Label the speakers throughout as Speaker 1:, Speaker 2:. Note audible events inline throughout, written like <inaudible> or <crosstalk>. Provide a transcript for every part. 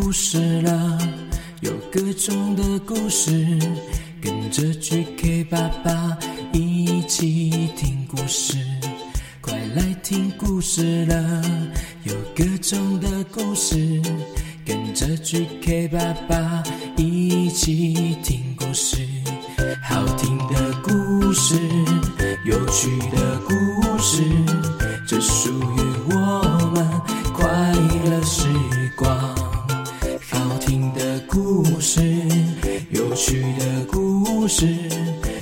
Speaker 1: 故事了，有各种的故事，跟着 GK 爸爸一起听故事。快来听故事了，有各种的故事，跟着 GK 爸爸一起听故事。好听的故事，有趣的故事，这属于趣的故事，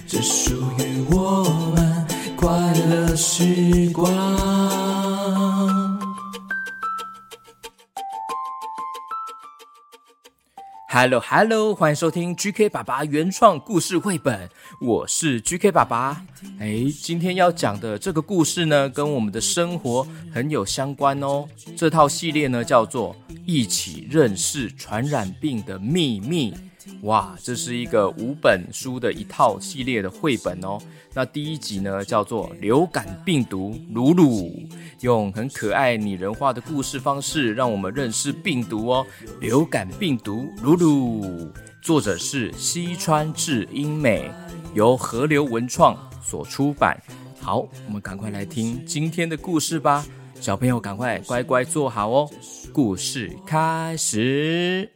Speaker 1: 这属于我们快乐时光。Hello Hello，欢迎收听 GK 爸爸原创故事绘本，我是 GK 爸爸。哎，今天要讲的这个故事呢，跟我们的生活很有相关哦。这套系列呢，叫做《一起认识传染病的秘密》。哇，这是一个五本书的一套系列的绘本哦。那第一集呢，叫做《流感病毒鲁鲁》，用很可爱拟人化的故事方式，让我们认识病毒哦。流感病毒鲁鲁，作者是西川智英美，由河流文创所出版。好，我们赶快来听今天的故事吧。小朋友，赶快乖乖坐好哦。故事开始。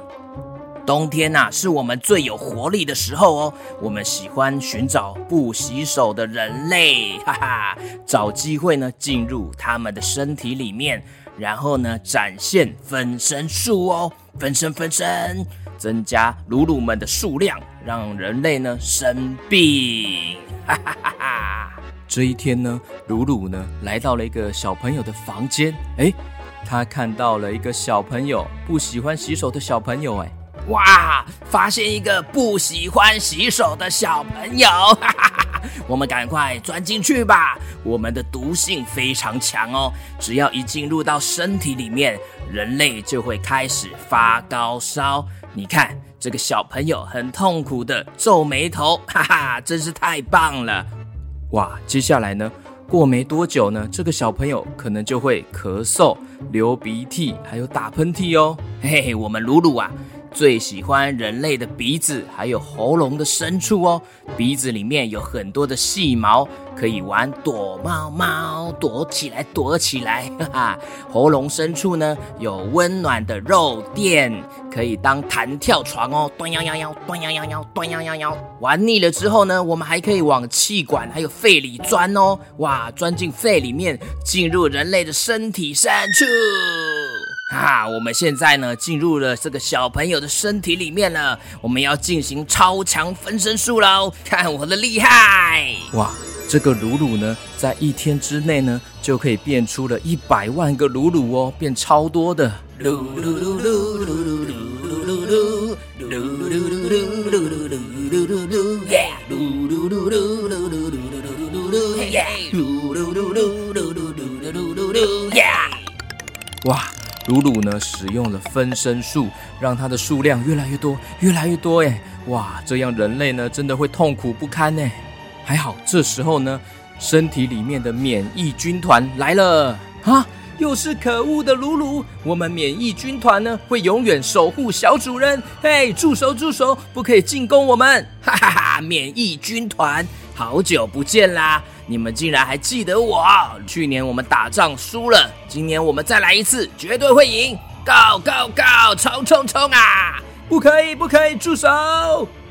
Speaker 1: 冬天呐，是我们最有活力的时候哦。我们喜欢寻找不洗手的人类，<laughs> 哈哈，找机会呢进入他们的身体里面，然后呢展现分身术哦，分身分身，增加鲁鲁们的数量，让人类呢生病，<laughs> 哈哈哈哈。这一天呢，鲁鲁呢来到了一个小朋友的房间，哎，他看到了一个小朋友不喜欢洗手的小朋友，哎。哇！发现一个不喜欢洗手的小朋友，哈哈哈！我们赶快钻进去吧。我们的毒性非常强哦，只要一进入到身体里面，人类就会开始发高烧。你看这个小朋友很痛苦的皱眉头，哈哈，真是太棒了！哇，接下来呢？过没多久呢，这个小朋友可能就会咳嗽、流鼻涕，还有打喷嚏哦。嘿嘿，我们鲁鲁啊。最喜欢人类的鼻子，还有喉咙的深处哦。鼻子里面有很多的细毛，可以玩躲猫猫，躲起来，躲起来，<laughs> 哈哈。喉咙深处呢，有温暖的肉垫，可以当弹跳床哦。端摇摇摇，端摇摇摇，端摇摇摇。玩腻了之后呢，我们还可以往气管还有肺里钻哦。哇，钻进肺里面，进入人类的身体深处。啊，我们现在呢进入了这个小朋友的身体里面了，我们要进行超强分身术喽！<laughs> 看我的厉害！哇，这个鲁鲁呢，在一天之内呢，就可以变出了一百万个鲁鲁哦，变超多的。鲁鲁鲁鲁鲁鲁鲁鲁鲁鲁鲁鲁鲁鲁鲁鲁鲁呢，使用了分身术，让它的数量越来越多，越来越多。哎，哇，这样人类呢，真的会痛苦不堪呢。还好，这时候呢，身体里面的免疫军团来了啊！又是可恶的鲁鲁，我们免疫军团呢，会永远守护小主人。嘿，住手，住手，不可以进攻我们！哈哈哈，免疫军团，好久不见啦！你们竟然还记得我？去年我们打仗输了，今年我们再来一次，绝对会赢！Go Go Go，冲冲冲啊！不可以，不可以，住手！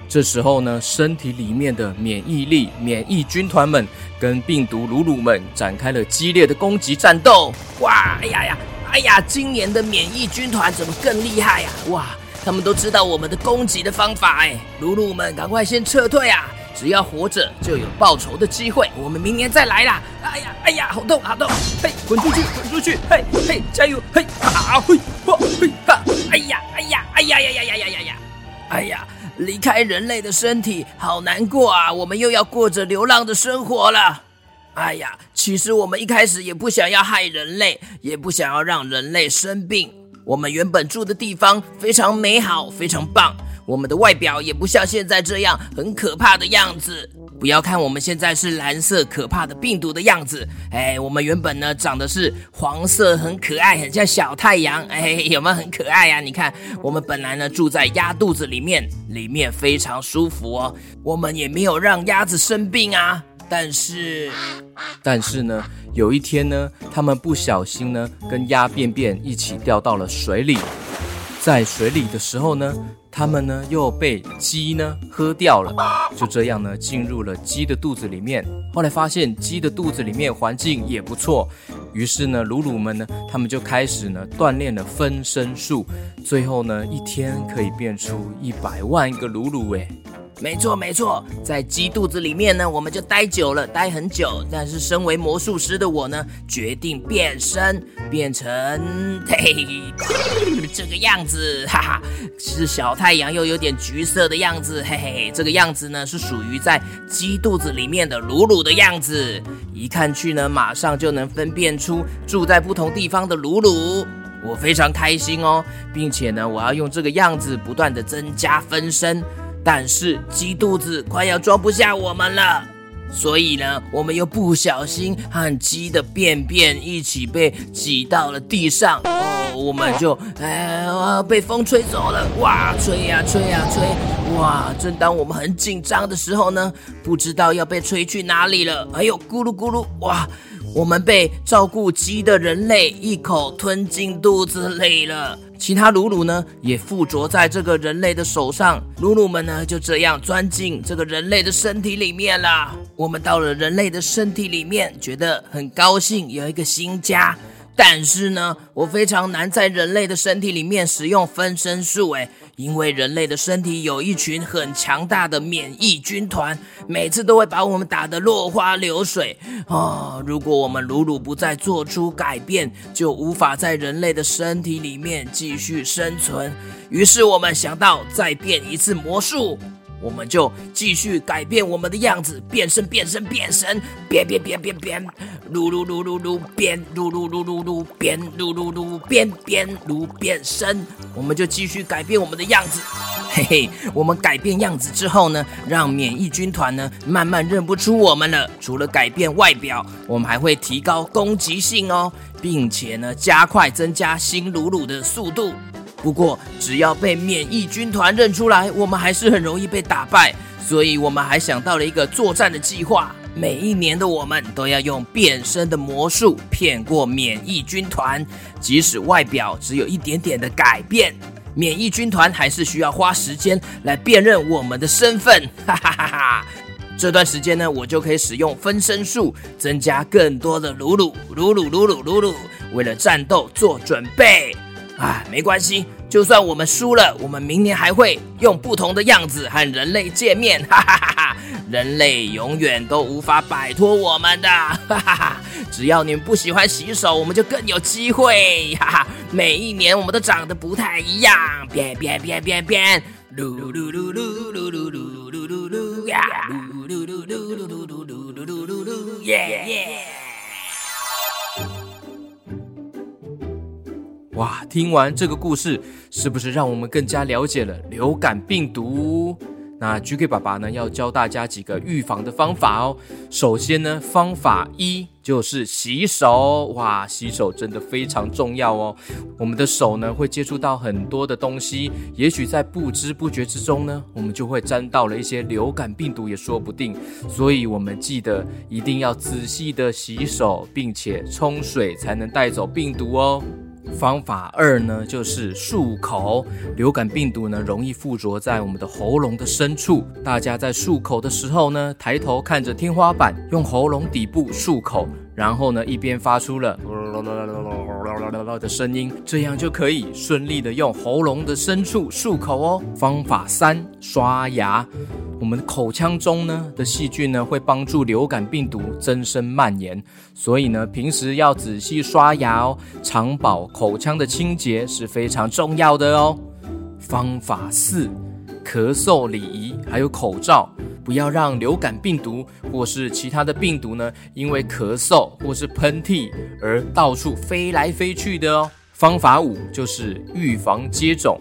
Speaker 1: 这时候呢，身体里面的免疫力、免疫军团们跟病毒鲁鲁们展开了激烈的攻击战斗。哇！哎呀呀！哎呀！今年的免疫军团怎么更厉害呀？哇！他们都知道我们的攻击的方法哎！鲁鲁们，赶快先撤退啊！只要活着就有报仇的机会，我们明年再来啦！哎呀，哎呀，好痛，好痛！嘿，滚出去，滚出去！嘿，嘿，加油！嘿，啊，嘿，嚯，嘿，哈！哎呀，哎呀，哎呀呀呀呀呀呀。
Speaker 2: 哎呀，离开人类的身体好难过啊！我们又要过着流浪的生活了。哎呀，其实我们一开始也不想要害人类，也不想要让人类生病。我们原本住的地方非常美好，非常棒。我们的外表也不像现在这样很可怕的样子。不要看我们现在是蓝色可怕的病毒的样子，哎，我们原本呢长的是黄色，很可爱，很像小太阳，哎，有没有很可爱呀？你看，我们本来呢住在鸭肚子里面，里面非常舒服哦，我们也没有让鸭子生病啊。但是，
Speaker 1: 但是呢，有一天呢，他们不小心呢跟鸭便便一起掉到了水里，在水里的时候呢。他们呢又被鸡呢喝掉了，就这样呢进入了鸡的肚子里面。后来发现鸡的肚子里面环境也不错，于是呢鲁鲁们呢他们就开始呢锻炼了分身术，最后呢一天可以变出一百万个鲁鲁诶。
Speaker 2: 没错没错，在鸡肚子里面呢，我们就待久了，待很久。但是身为魔术师的我呢，决定变身，变成嘿嘿这个样子，哈哈，是小太阳又有点橘色的样子，嘿嘿，这个样子呢是属于在鸡肚子里面的鲁鲁的样子，一看去呢，马上就能分辨出住在不同地方的鲁鲁。我非常开心哦，并且呢，我要用这个样子不断的增加分身。但是鸡肚子快要装不下我们了，所以呢，我们又不小心和鸡的便便一起被挤到了地上，哦，我们就哎被风吹走了，哇，吹呀吹呀吹，哇！正当我们很紧张的时候呢，不知道要被吹去哪里了，哎呦，咕噜咕噜，哇！我们被照顾鸡的人类一口吞进肚子里了，其他鲁鲁呢也附着在这个人类的手上，鲁鲁们呢就这样钻进这个人类的身体里面了。我们到了人类的身体里面，觉得很高兴，有一个新家。但是呢，我非常难在人类的身体里面使用分身术，诶，因为人类的身体有一群很强大的免疫军团，每次都会把我们打得落花流水啊！如果我们鲁鲁不再做出改变，就无法在人类的身体里面继续生存。于是我们想到再变一次魔术。我们就继续改变我们的样子，变身，变身，变身，变变变变变，噜噜噜噜噜变，噜噜噜噜噜变，噜噜噜变变噜变身。我们就继续改变我们的样子，嘿嘿。我们改变样子之后呢，让免疫军团呢慢慢认不出我们了。除了改变外表，我们还会提高攻击性哦，并且呢加快增加新鲁鲁的速度。不过，只要被免疫军团认出来，我们还是很容易被打败。所以，我们还想到了一个作战的计划。每一年的我们都要用变身的魔术骗过免疫军团，即使外表只有一点点的改变，免疫军团还是需要花时间来辨认我们的身份。<laughs> 哈哈哈哈！这段时间呢，我就可以使用分身术，增加更多的鲁鲁鲁鲁鲁鲁鲁鲁，为了战斗做准备。啊，没关系，就算我们输了，我们明年还会用不同的样子和人类见面，哈哈哈哈！人类永远都无法摆脱我们的，哈哈哈！只要你们不喜欢洗手，我们就更有机会，哈哈！每一年我们都长得不太一样，变变变变变，噜噜噜噜噜噜噜噜噜噜呀，噜噜噜噜噜噜噜噜噜噜噜，耶耶！
Speaker 1: 哇，听完这个故事，是不是让我们更加了解了流感病毒？那 GK 爸爸呢，要教大家几个预防的方法哦。首先呢，方法一就是洗手。哇，洗手真的非常重要哦。我们的手呢，会接触到很多的东西，也许在不知不觉之中呢，我们就会沾到了一些流感病毒，也说不定。所以，我们记得一定要仔细的洗手，并且冲水，才能带走病毒哦。方法二呢，就是漱口。流感病毒呢，容易附着在我们的喉咙的深处。大家在漱口的时候呢，抬头看着天花板，用喉咙底部漱口，然后呢，一边发出了 <laughs> 啦啦啦啦的声音，这样就可以顺利的用喉咙的深处漱口哦。方法三，刷牙。我们口腔中呢的细菌呢，会帮助流感病毒增生蔓延，所以呢，平时要仔细刷牙哦，常保口腔的清洁是非常重要的哦。方法四，咳嗽礼仪，还有口罩，不要让流感病毒或是其他的病毒呢，因为咳嗽或是喷嚏而到处飞来飞去的哦。方法五就是预防接种。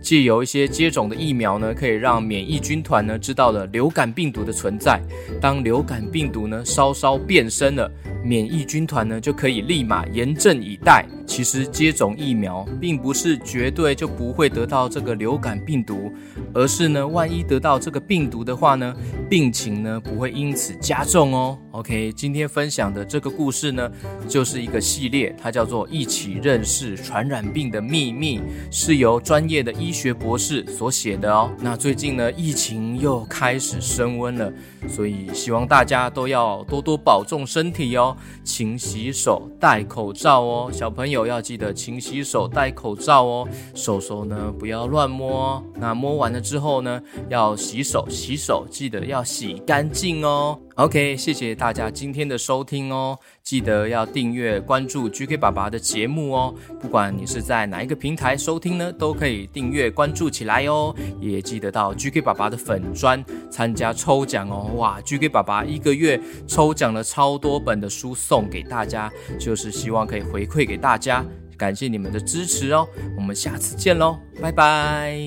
Speaker 1: 借由一些接种的疫苗呢，可以让免疫军团呢知道了流感病毒的存在。当流感病毒呢稍稍变身了，免疫军团呢就可以立马严阵以待。其实接种疫苗并不是绝对就不会得到这个流感病毒，而是呢，万一得到这个病毒的话呢，病情呢不会因此加重哦。OK，今天分享的这个故事呢，就是一个系列，它叫做《一起认识传染病的秘密》，是由专业的医医学博士所写的哦。那最近呢，疫情又开始升温了，所以希望大家都要多多保重身体哦，勤洗手、戴口罩哦，小朋友。要记得勤洗手、戴口罩哦，手手呢不要乱摸。那摸完了之后呢，要洗手，洗手记得要洗干净哦。OK，谢谢大家今天的收听哦，记得要订阅关注 GK 爸爸的节目哦。不管你是在哪一个平台收听呢，都可以订阅关注起来哦。也记得到 GK 爸爸的粉专参加抽奖哦。哇，GK 爸爸一个月抽奖了超多本的书送给大家，就是希望可以回馈给大家，感谢你们的支持哦。我们下次见喽，拜拜。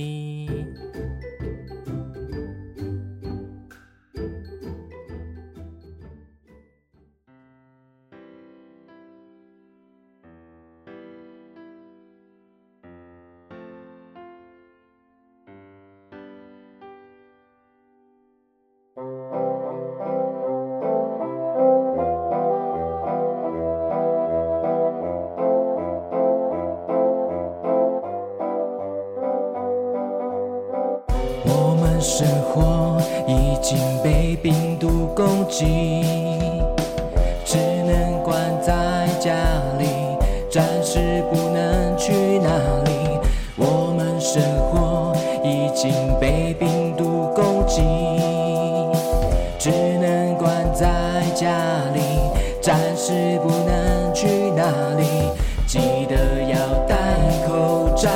Speaker 1: 攻击，只能关在家里，暂时不能去哪里。我们生活已经被病毒攻击，只能关在家里，暂时不能去哪里。记得要戴口罩，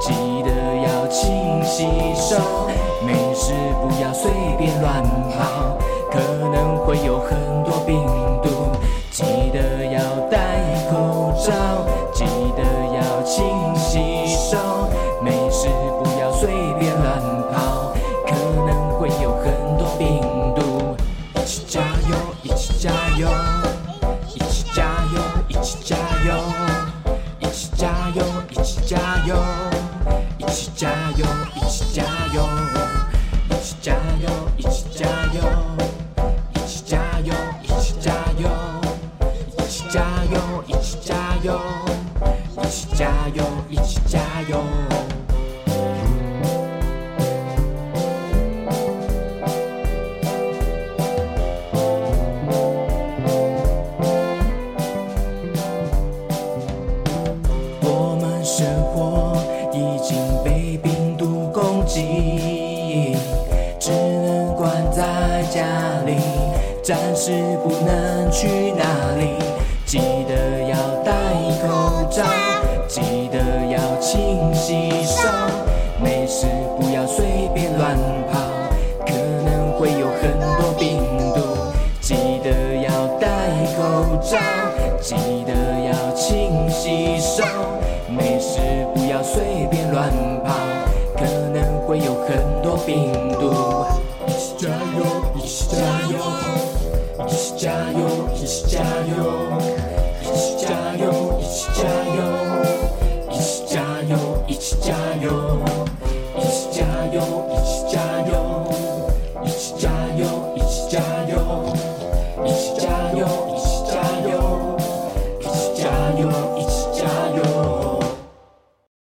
Speaker 1: 记得要勤洗手。没事，不要随便乱跑，可能会有很多病加油，一起加油。我们生活已经被病毒攻击。只能关在家里暂时不能去哪里，记得要勤洗手没事不要随便乱跑可能会有很多病。